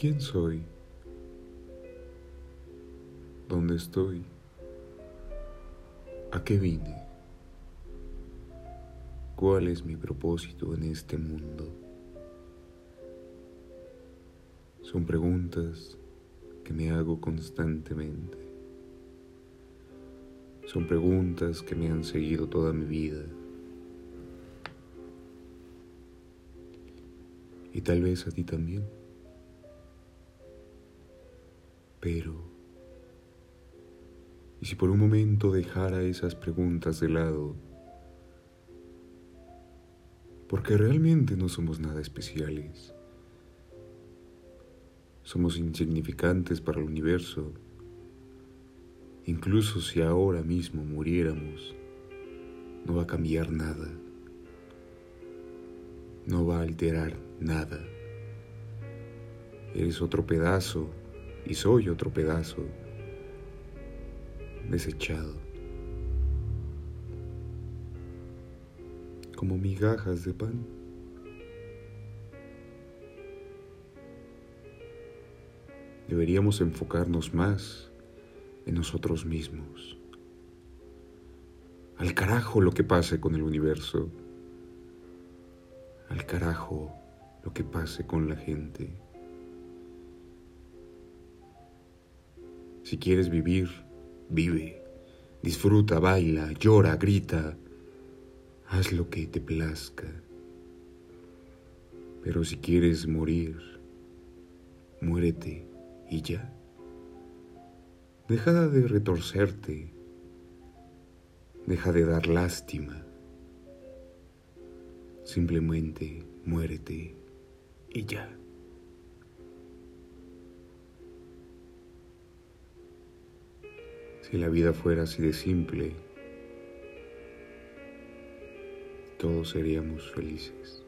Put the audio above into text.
¿Quién soy? ¿Dónde estoy? ¿A qué vine? ¿Cuál es mi propósito en este mundo? Son preguntas que me hago constantemente. Son preguntas que me han seguido toda mi vida. Y tal vez a ti también. Pero, ¿y si por un momento dejara esas preguntas de lado? Porque realmente no somos nada especiales. Somos insignificantes para el universo. Incluso si ahora mismo muriéramos, no va a cambiar nada. No va a alterar nada. Eres otro pedazo y soy otro pedazo desechado. Como migajas de pan. Deberíamos enfocarnos más en nosotros mismos. Al carajo lo que pase con el universo. Al carajo lo que pase con la gente. Si quieres vivir, vive, disfruta, baila, llora, grita, haz lo que te plazca. Pero si quieres morir, muérete y ya. Deja de retorcerte, deja de dar lástima. Simplemente muérete y ya. Si la vida fuera así de simple, todos seríamos felices.